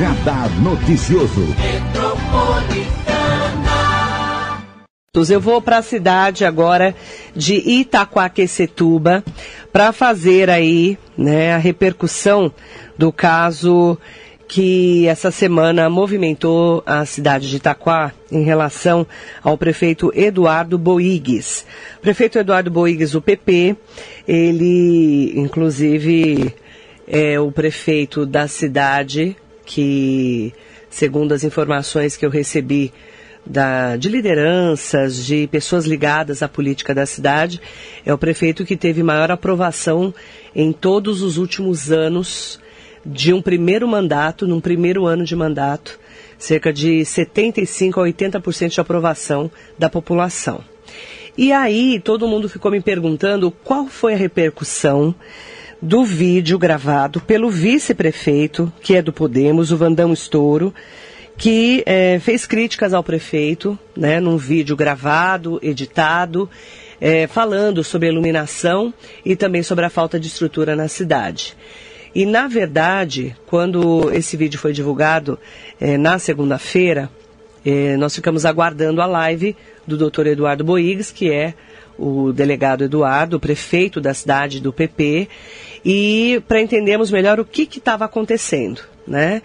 Radar Noticioso. Eu vou para a cidade agora de Itaquaquecetuba para fazer aí né, a repercussão do caso que essa semana movimentou a cidade de Itaquá em relação ao prefeito Eduardo Boigues. O prefeito Eduardo Boigues, do PP, ele inclusive é o prefeito da cidade que, segundo as informações que eu recebi da, de lideranças, de pessoas ligadas à política da cidade, é o prefeito que teve maior aprovação em todos os últimos anos de um primeiro mandato, num primeiro ano de mandato, cerca de 75 a 80% de aprovação da população. E aí todo mundo ficou me perguntando qual foi a repercussão do vídeo gravado pelo vice-prefeito, que é do Podemos, o Vandão Estouro, que é, fez críticas ao prefeito, né, num vídeo gravado, editado, é, falando sobre a iluminação e também sobre a falta de estrutura na cidade. E, na verdade, quando esse vídeo foi divulgado é, na segunda-feira, é, nós ficamos aguardando a live do Dr. Eduardo Boigues, que é o delegado Eduardo, o prefeito da cidade do PP, e para entendermos melhor o que estava acontecendo, né?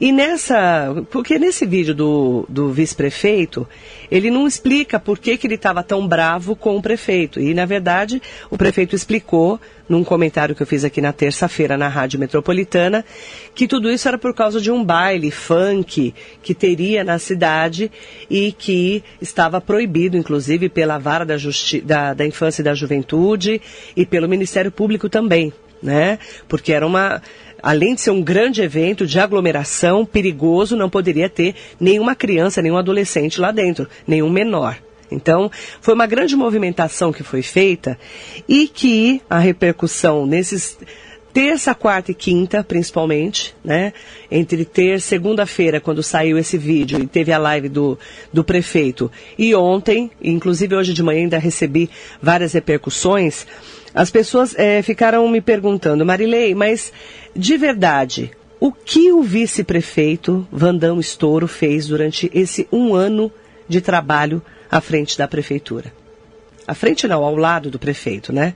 E nessa, porque nesse vídeo do, do vice-prefeito, ele não explica por que, que ele estava tão bravo com o prefeito. E, na verdade, o prefeito explicou, num comentário que eu fiz aqui na terça-feira na Rádio Metropolitana, que tudo isso era por causa de um baile funk que teria na cidade e que estava proibido, inclusive, pela Vara da, Justi da, da Infância e da Juventude e pelo Ministério Público também. Né? Porque era uma além de ser um grande evento de aglomeração perigoso, não poderia ter nenhuma criança, nenhum adolescente lá dentro, nenhum menor. Então, foi uma grande movimentação que foi feita e que a repercussão nesses terça, quarta e quinta, principalmente, né? Entre ter segunda-feira, quando saiu esse vídeo e teve a live do, do prefeito, e ontem, inclusive hoje de manhã ainda recebi várias repercussões, as pessoas é, ficaram me perguntando, Marilei, mas de verdade, o que o vice-prefeito Vandão Estouro fez durante esse um ano de trabalho à frente da prefeitura? À frente não, ao lado do prefeito, né?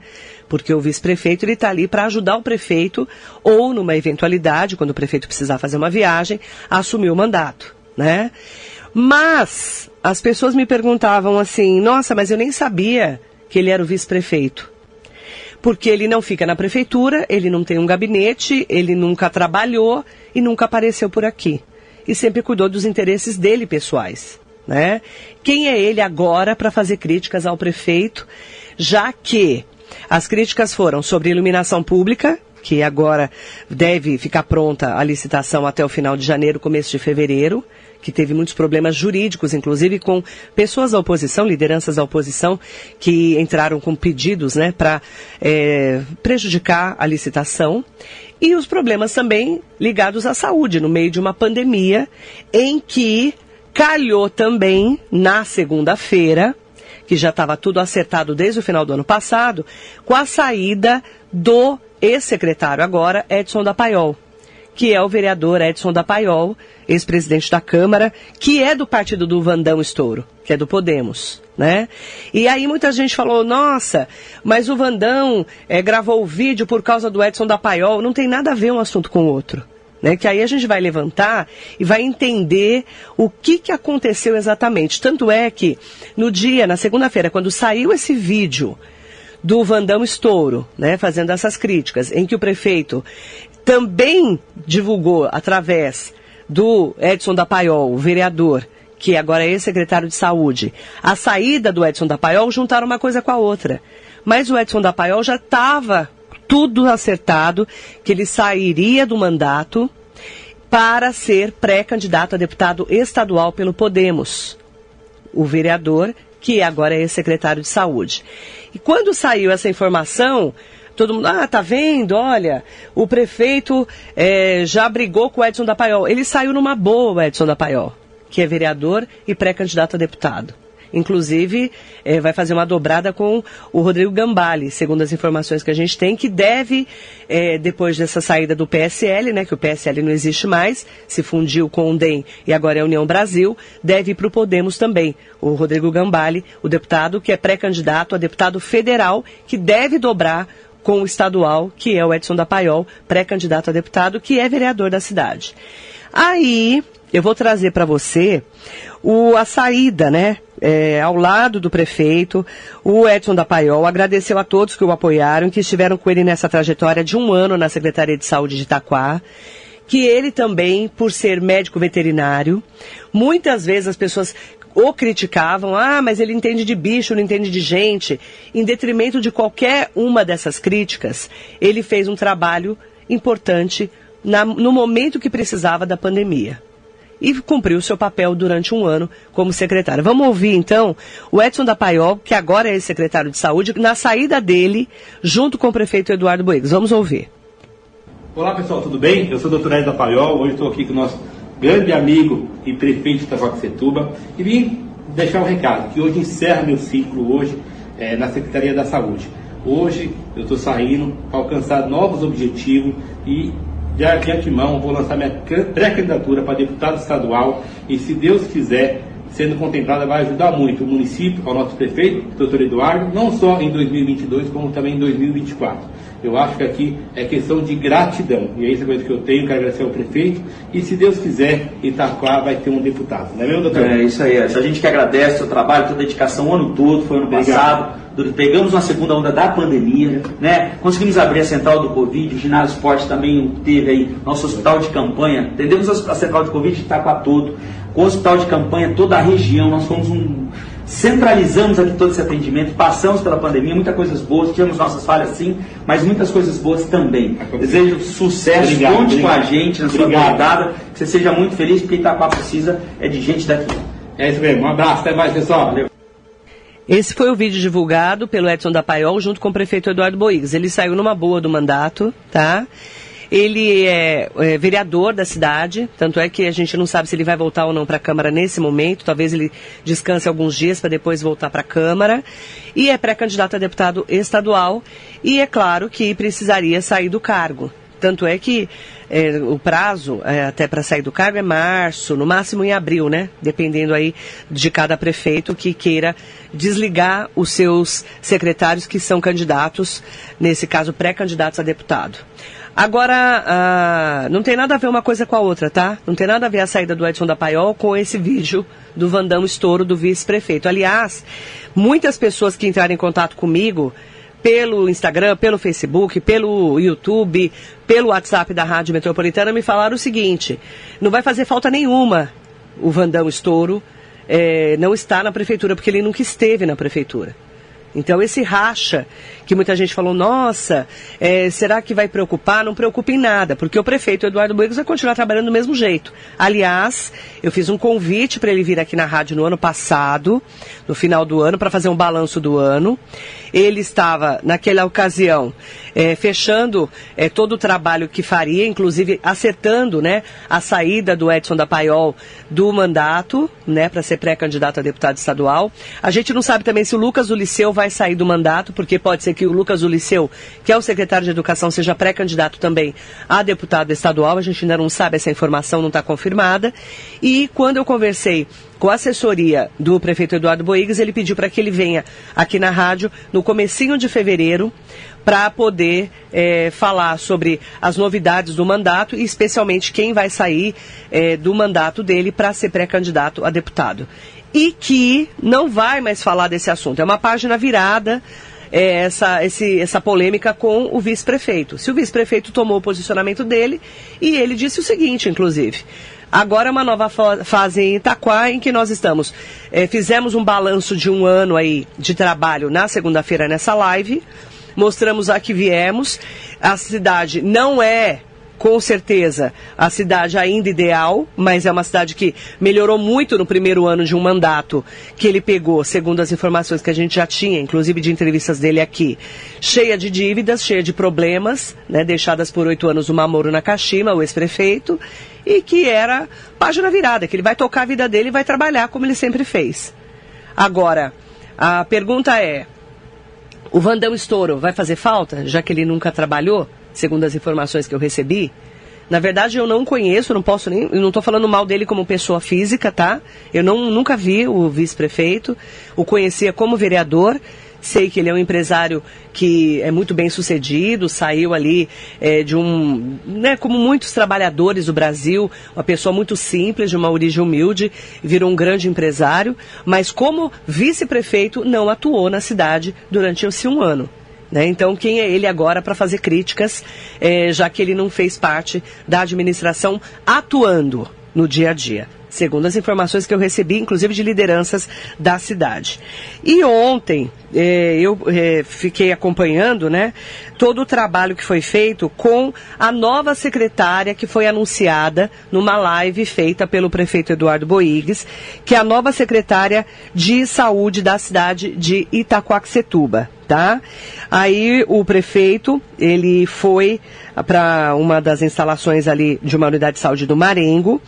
Porque o vice-prefeito ele está ali para ajudar o prefeito ou numa eventualidade, quando o prefeito precisar fazer uma viagem, assumir o mandato, né? Mas as pessoas me perguntavam assim: "Nossa, mas eu nem sabia que ele era o vice-prefeito" porque ele não fica na prefeitura, ele não tem um gabinete, ele nunca trabalhou e nunca apareceu por aqui. E sempre cuidou dos interesses dele pessoais. Né? Quem é ele agora para fazer críticas ao prefeito, já que as críticas foram sobre iluminação pública, que agora deve ficar pronta a licitação até o final de janeiro, começo de fevereiro que teve muitos problemas jurídicos, inclusive com pessoas da oposição, lideranças da oposição, que entraram com pedidos né, para é, prejudicar a licitação. E os problemas também ligados à saúde, no meio de uma pandemia, em que calhou também, na segunda-feira, que já estava tudo acertado desde o final do ano passado, com a saída do ex-secretário agora, Edson da Paiol que é o vereador Edson da Paiol, ex-presidente da Câmara, que é do partido do Vandão Estouro, que é do Podemos. Né? E aí muita gente falou, nossa, mas o Vandão é, gravou o vídeo por causa do Edson da Paiol. Não tem nada a ver um assunto com o outro. Né, que aí a gente vai levantar e vai entender o que, que aconteceu exatamente. Tanto é que no dia, na segunda-feira, quando saiu esse vídeo do Vandão Estouro, né, fazendo essas críticas, em que o prefeito também divulgou através do Edson da Paiol, o vereador, que agora é ex-secretário de saúde, a saída do Edson da Paiol, juntaram uma coisa com a outra. Mas o Edson da Paiol já estava tudo acertado, que ele sairia do mandato para ser pré-candidato a deputado estadual pelo Podemos. O vereador, que agora é ex-secretário de saúde. E quando saiu essa informação, todo mundo, ah, tá vendo? Olha, o prefeito é, já brigou com o Edson da Paiol. Ele saiu numa boa, o Edson da Paiol, que é vereador e pré-candidato a deputado. Inclusive é, vai fazer uma dobrada com o Rodrigo Gambale, segundo as informações que a gente tem, que deve, é, depois dessa saída do PSL, né, que o PSL não existe mais, se fundiu com o DEM e agora é a União Brasil, deve ir para o Podemos também. O Rodrigo Gambale, o deputado que é pré-candidato a deputado federal, que deve dobrar com o estadual, que é o Edson da Paiol, pré-candidato a deputado, que é vereador da cidade. Aí, eu vou trazer para você o, a saída, né? É, ao lado do prefeito, o Edson da Paiol agradeceu a todos que o apoiaram, que estiveram com ele nessa trajetória de um ano na Secretaria de Saúde de Itaquá que ele também, por ser médico veterinário, muitas vezes as pessoas o criticavam, ah, mas ele entende de bicho, não entende de gente. Em detrimento de qualquer uma dessas críticas, ele fez um trabalho importante na, no momento que precisava da pandemia. E cumpriu seu papel durante um ano como secretário. Vamos ouvir então o Edson da Paiol, que agora é secretário de saúde, na saída dele, junto com o prefeito Eduardo Boegas. Vamos ouvir. Olá pessoal, tudo bem? Eu sou o doutor Edson da Paiol, hoje estou aqui com o nosso grande amigo e prefeito de Itacoaxetuba e vim deixar um recado, que hoje encerra meu ciclo hoje é, na Secretaria da Saúde. Hoje eu estou saindo para alcançar novos objetivos e já de antemão vou lançar minha pré-candidatura para deputado estadual e se Deus quiser, sendo contemplada, vai ajudar muito o município, ao nosso prefeito, doutor Eduardo, não só em 2022, como também em 2024. Eu acho que aqui é questão de gratidão. E é isso coisa que eu tenho, quero agradecer ao prefeito. E se Deus quiser, Itaquá vai ter um deputado. Não é mesmo, doutor? É isso aí. A gente que agradece o seu trabalho, sua dedicação o ano todo, foi ano Obrigado. passado pegamos uma segunda onda da pandemia, né? Conseguimos abrir a central do Covid, o ginásio esporte também teve aí, nosso hospital de campanha, atendemos a central de Covid de Itaquá todo, com o hospital de campanha, toda a região, nós fomos um. Centralizamos aqui todo esse atendimento, passamos pela pandemia, muitas coisas boas, tivemos nossas falhas sim, mas muitas coisas boas também. Desejo sucesso, obrigado, conte obrigado. com a gente na sua jornada, que você seja muito feliz, porque Itaquá precisa é de gente daqui. É isso mesmo, um abraço, até mais pessoal. Valeu. Esse foi o vídeo divulgado pelo Edson da Paiol junto com o prefeito Eduardo Boigas. Ele saiu numa boa do mandato, tá? Ele é, é, vereador da cidade, tanto é que a gente não sabe se ele vai voltar ou não para a Câmara nesse momento. Talvez ele descanse alguns dias para depois voltar para a Câmara. E é pré-candidato a deputado estadual. E é claro que precisaria sair do cargo. Tanto é que é, o prazo é, até para sair do cargo é março, no máximo em abril, né? Dependendo aí de cada prefeito que queira desligar os seus secretários que são candidatos, nesse caso pré-candidatos a deputado. Agora, ah, não tem nada a ver uma coisa com a outra, tá? Não tem nada a ver a saída do Edson da Paiol com esse vídeo do Vandão Estouro do vice-prefeito. Aliás, muitas pessoas que entraram em contato comigo pelo Instagram, pelo Facebook, pelo YouTube, pelo WhatsApp da Rádio Metropolitana me falaram o seguinte: não vai fazer falta nenhuma o Vandão Estouro é, não está na prefeitura, porque ele nunca esteve na prefeitura. Então, esse racha, que muita gente falou, nossa, é, será que vai preocupar? Não preocupe em nada, porque o prefeito Eduardo Buegos vai continuar trabalhando do mesmo jeito. Aliás, eu fiz um convite para ele vir aqui na rádio no ano passado, no final do ano, para fazer um balanço do ano. Ele estava, naquela ocasião, é, fechando é, todo o trabalho que faria, inclusive acertando né, a saída do Edson da Paiol do mandato, né, para ser pré-candidato a deputado estadual. A gente não sabe também se o Lucas do Liceu vai sair do mandato, porque pode ser que o Lucas Uliceu, que é o secretário de Educação, seja pré-candidato também a deputado estadual. A gente ainda não sabe, essa informação não está confirmada. E quando eu conversei com a assessoria do prefeito Eduardo Boigas, ele pediu para que ele venha aqui na rádio no comecinho de fevereiro para poder é, falar sobre as novidades do mandato e especialmente quem vai sair é, do mandato dele para ser pré-candidato a deputado e que não vai mais falar desse assunto. É uma página virada. É, essa, esse, essa polêmica com o vice-prefeito. Se o vice-prefeito tomou o posicionamento dele e ele disse o seguinte, inclusive. Agora é uma nova fase em Itaquá em que nós estamos. É, fizemos um balanço de um ano aí de trabalho na segunda-feira nessa live. Mostramos a que viemos. A cidade não é com certeza, a cidade ainda ideal, mas é uma cidade que melhorou muito no primeiro ano de um mandato que ele pegou, segundo as informações que a gente já tinha, inclusive de entrevistas dele aqui, cheia de dívidas, cheia de problemas, né, deixadas por oito anos o Mamoro Nakashima, o ex-prefeito, e que era página virada, que ele vai tocar a vida dele e vai trabalhar como ele sempre fez. Agora, a pergunta é: o Vandão Estouro vai fazer falta, já que ele nunca trabalhou, segundo as informações que eu recebi? Na verdade, eu não conheço, não posso nem. Não estou falando mal dele como pessoa física, tá? Eu não, nunca vi o vice-prefeito, o conhecia como vereador. Sei que ele é um empresário que é muito bem sucedido, saiu ali é, de um, né, como muitos trabalhadores do Brasil, uma pessoa muito simples, de uma origem humilde, virou um grande empresário, mas como vice-prefeito não atuou na cidade durante esse um ano. Né? Então, quem é ele agora para fazer críticas, é, já que ele não fez parte da administração atuando no dia a dia? segundo as informações que eu recebi, inclusive de lideranças da cidade. E ontem eh, eu eh, fiquei acompanhando, né, todo o trabalho que foi feito com a nova secretária que foi anunciada numa live feita pelo prefeito Eduardo Boigues, que é a nova secretária de saúde da cidade de Itacoaxetuba. Tá? Aí o prefeito, ele foi para uma das instalações ali de uma unidade de saúde do Marengo,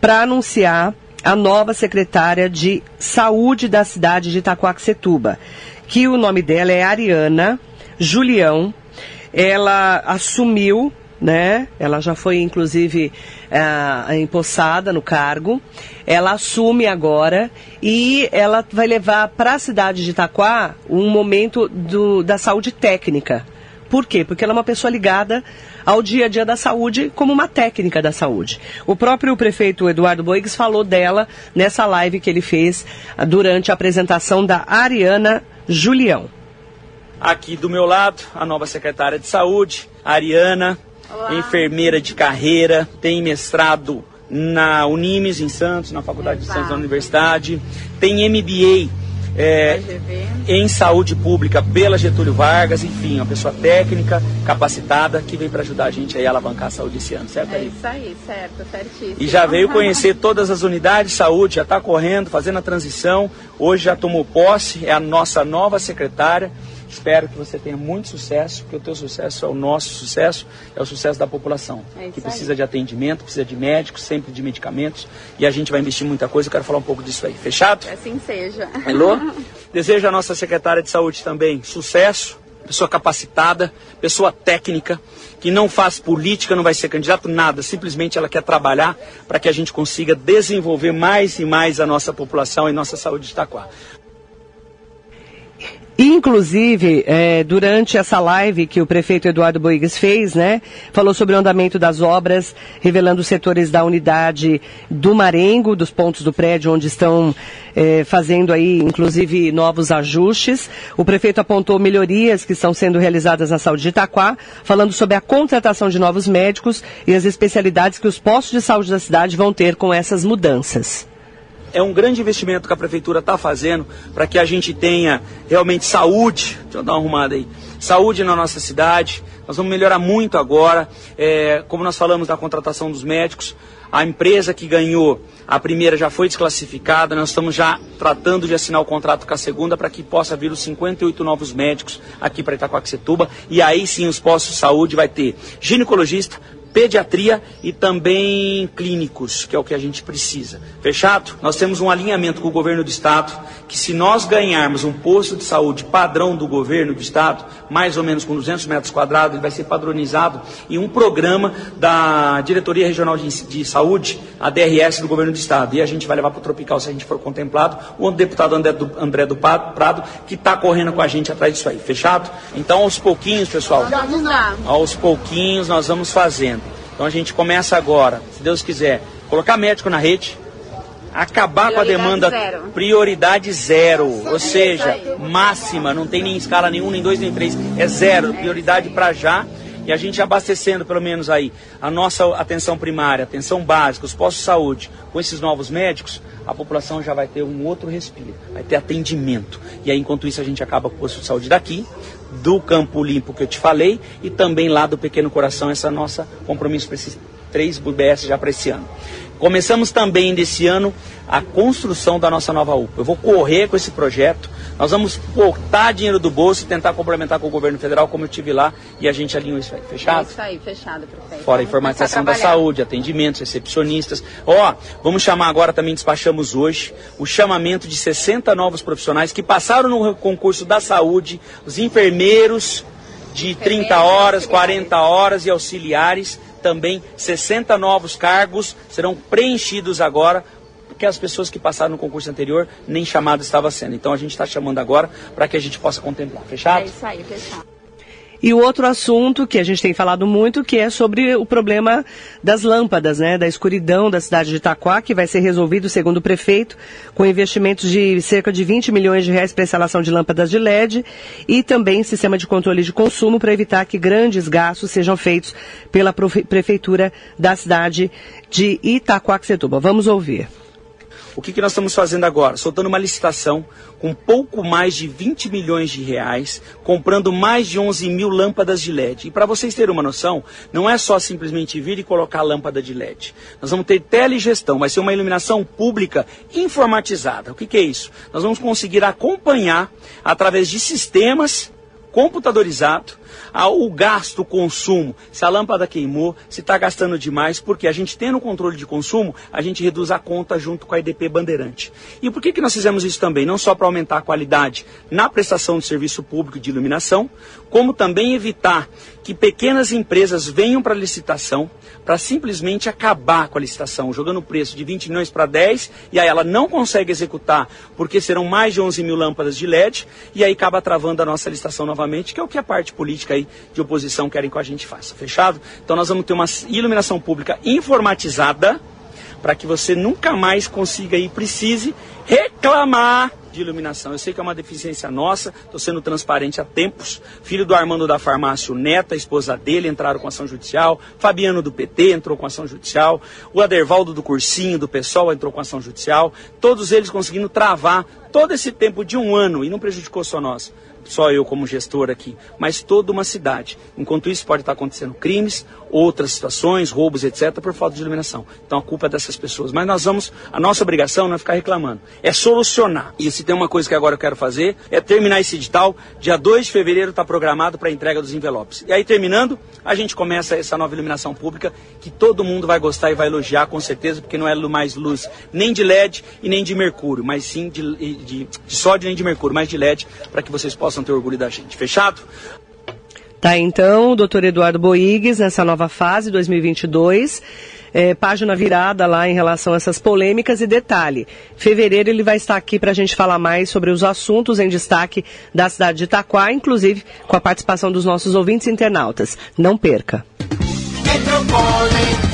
para anunciar a nova secretária de saúde da cidade de Itacoaxetuba, que o nome dela é Ariana Julião. Ela assumiu, né? Ela já foi inclusive é, empossada no cargo. Ela assume agora e ela vai levar para a cidade de Itaquá um momento do, da saúde técnica. Por quê? Porque ela é uma pessoa ligada ao dia a dia da saúde como uma técnica da saúde. O próprio prefeito Eduardo Boigues falou dela nessa live que ele fez durante a apresentação da Ariana Julião. Aqui do meu lado, a nova secretária de saúde, Ariana, Olá. enfermeira de carreira, tem mestrado na Unimes, em Santos, na Faculdade Exato. de Santos da Universidade, tem MBA é, em saúde pública pela Getúlio Vargas, enfim, uma pessoa técnica, capacitada, que veio para ajudar a gente aí a alavancar a saúde esse ano, certo? É isso aí, certo, certíssimo. E já veio conhecer todas as unidades de saúde, já está correndo, fazendo a transição, hoje já tomou posse, é a nossa nova secretária. Espero que você tenha muito sucesso, porque o teu sucesso é o nosso sucesso, é o sucesso da população, é que precisa aí. de atendimento, precisa de médicos, sempre de medicamentos, e a gente vai investir muita coisa, eu quero falar um pouco disso aí. Fechado? Assim seja. Alô? Desejo à nossa secretária de saúde também sucesso, pessoa capacitada, pessoa técnica, que não faz política, não vai ser candidato, nada. Simplesmente ela quer trabalhar para que a gente consiga desenvolver mais e mais a nossa população e nossa saúde de Itaquá. Inclusive, é, durante essa live que o prefeito Eduardo Boigues fez, né, falou sobre o andamento das obras, revelando os setores da unidade do Marengo, dos pontos do prédio onde estão é, fazendo aí, inclusive, novos ajustes. O prefeito apontou melhorias que estão sendo realizadas na saúde de Itaquá, falando sobre a contratação de novos médicos e as especialidades que os postos de saúde da cidade vão ter com essas mudanças é um grande investimento que a prefeitura está fazendo para que a gente tenha realmente saúde. Deixa eu dar uma arrumada aí. Saúde na nossa cidade. Nós vamos melhorar muito agora. É, como nós falamos da contratação dos médicos, a empresa que ganhou a primeira já foi desclassificada. Nós estamos já tratando de assinar o contrato com a segunda para que possa vir os 58 novos médicos aqui para Itacoaxetuba. E aí sim os postos de saúde vai ter ginecologista, pediatria e também clínicos, que é o que a gente precisa. Fechado? Nós temos um alinhamento com o governo do estado, que se nós ganharmos um posto de saúde padrão do governo do estado, mais ou menos com 200 metros quadrados, ele vai ser padronizado em um programa da Diretoria Regional de, de Saúde, a DRS do governo do estado. E a gente vai levar para o Tropical se a gente for contemplado, o deputado André do, André do Prado, que está correndo com a gente atrás disso aí. Fechado? Então, aos pouquinhos, pessoal, aos pouquinhos nós vamos fazendo. Então a gente começa agora, se Deus quiser, colocar médico na rede, acabar prioridade com a demanda zero. prioridade zero, ou seja, máxima, não tem nem escala nenhum, nem dois, nem três, é zero, prioridade para já. E a gente abastecendo pelo menos aí a nossa atenção primária, atenção básica, os postos de saúde, com esses novos médicos, a população já vai ter um outro respiro, vai ter atendimento. E aí, enquanto isso, a gente acaba com o posto de saúde daqui, do Campo Limpo que eu te falei e também lá do Pequeno Coração, essa nossa compromisso para esses três UBS já para esse ano. Começamos também desse ano a construção da nossa nova UPA. Eu vou correr com esse projeto. Nós vamos botar dinheiro do bolso e tentar complementar com o governo federal, como eu tive lá, e a gente alinhou isso aí. Fechado? É isso aí, fechado, prefeito. Fora a informatização da saúde, atendimentos, recepcionistas. Ó, vamos chamar agora, também despachamos hoje, o chamamento de 60 novos profissionais que passaram no concurso da saúde, os enfermeiros de 30 horas, 40 horas e auxiliares também 60 novos cargos serão preenchidos agora porque as pessoas que passaram no concurso anterior nem chamado estava sendo. Então a gente está chamando agora para que a gente possa contemplar. Fechado? É isso aí, fechado. E o outro assunto que a gente tem falado muito, que é sobre o problema das lâmpadas, né, da escuridão da cidade de Itaquá, que vai ser resolvido, segundo o prefeito, com investimentos de cerca de 20 milhões de reais para instalação de lâmpadas de LED e também sistema de controle de consumo para evitar que grandes gastos sejam feitos pela prefeitura da cidade de Itaquaquecetuba. Vamos ouvir. O que, que nós estamos fazendo agora? Soltando uma licitação com pouco mais de 20 milhões de reais, comprando mais de 11 mil lâmpadas de LED. E para vocês terem uma noção, não é só simplesmente vir e colocar lâmpada de LED. Nós vamos ter telegestão, vai ser uma iluminação pública informatizada. O que, que é isso? Nós vamos conseguir acompanhar através de sistemas computadorizados o gasto, o consumo, se a lâmpada queimou, se está gastando demais, porque a gente tendo controle de consumo, a gente reduz a conta junto com a IDP Bandeirante. E por que, que nós fizemos isso também? Não só para aumentar a qualidade na prestação de serviço público de iluminação, como também evitar que pequenas empresas venham para a licitação para simplesmente acabar com a licitação, jogando o preço de 20 milhões para 10, e aí ela não consegue executar porque serão mais de 11 mil lâmpadas de LED, e aí acaba travando a nossa licitação novamente, que é o que a parte política aí de oposição querem que a gente faça. Fechado? Então nós vamos ter uma iluminação pública informatizada para que você nunca mais consiga e precise reclamar de iluminação. Eu sei que é uma deficiência nossa, estou sendo transparente há tempos. Filho do Armando da Farmácia, o Neto, a esposa dele, entraram com ação judicial. Fabiano do PT entrou com ação judicial. O Adervaldo do Cursinho, do PSOL, entrou com ação judicial. Todos eles conseguindo travar todo esse tempo de um ano e não prejudicou só nós só eu como gestor aqui, mas toda uma cidade. Enquanto isso pode estar acontecendo crimes, outras situações, roubos, etc, por falta de iluminação. Então a culpa é dessas pessoas. Mas nós vamos, a nossa obrigação não é ficar reclamando, é solucionar. E se tem uma coisa que agora eu quero fazer, é terminar esse edital. Dia 2 de fevereiro está programado para a entrega dos envelopes. E aí terminando, a gente começa essa nova iluminação pública que todo mundo vai gostar e vai elogiar com certeza, porque não é mais luz nem de LED e nem de mercúrio, mas sim de, de, de sódio nem de mercúrio, mas de LED, para que vocês possam possam ter orgulho da gente. Fechado? Tá, então, doutor Eduardo Boigues, nessa nova fase 2022, é, página virada lá em relação a essas polêmicas e detalhe, fevereiro ele vai estar aqui para a gente falar mais sobre os assuntos em destaque da cidade de Itaquá, inclusive com a participação dos nossos ouvintes internautas. Não perca. Metropole.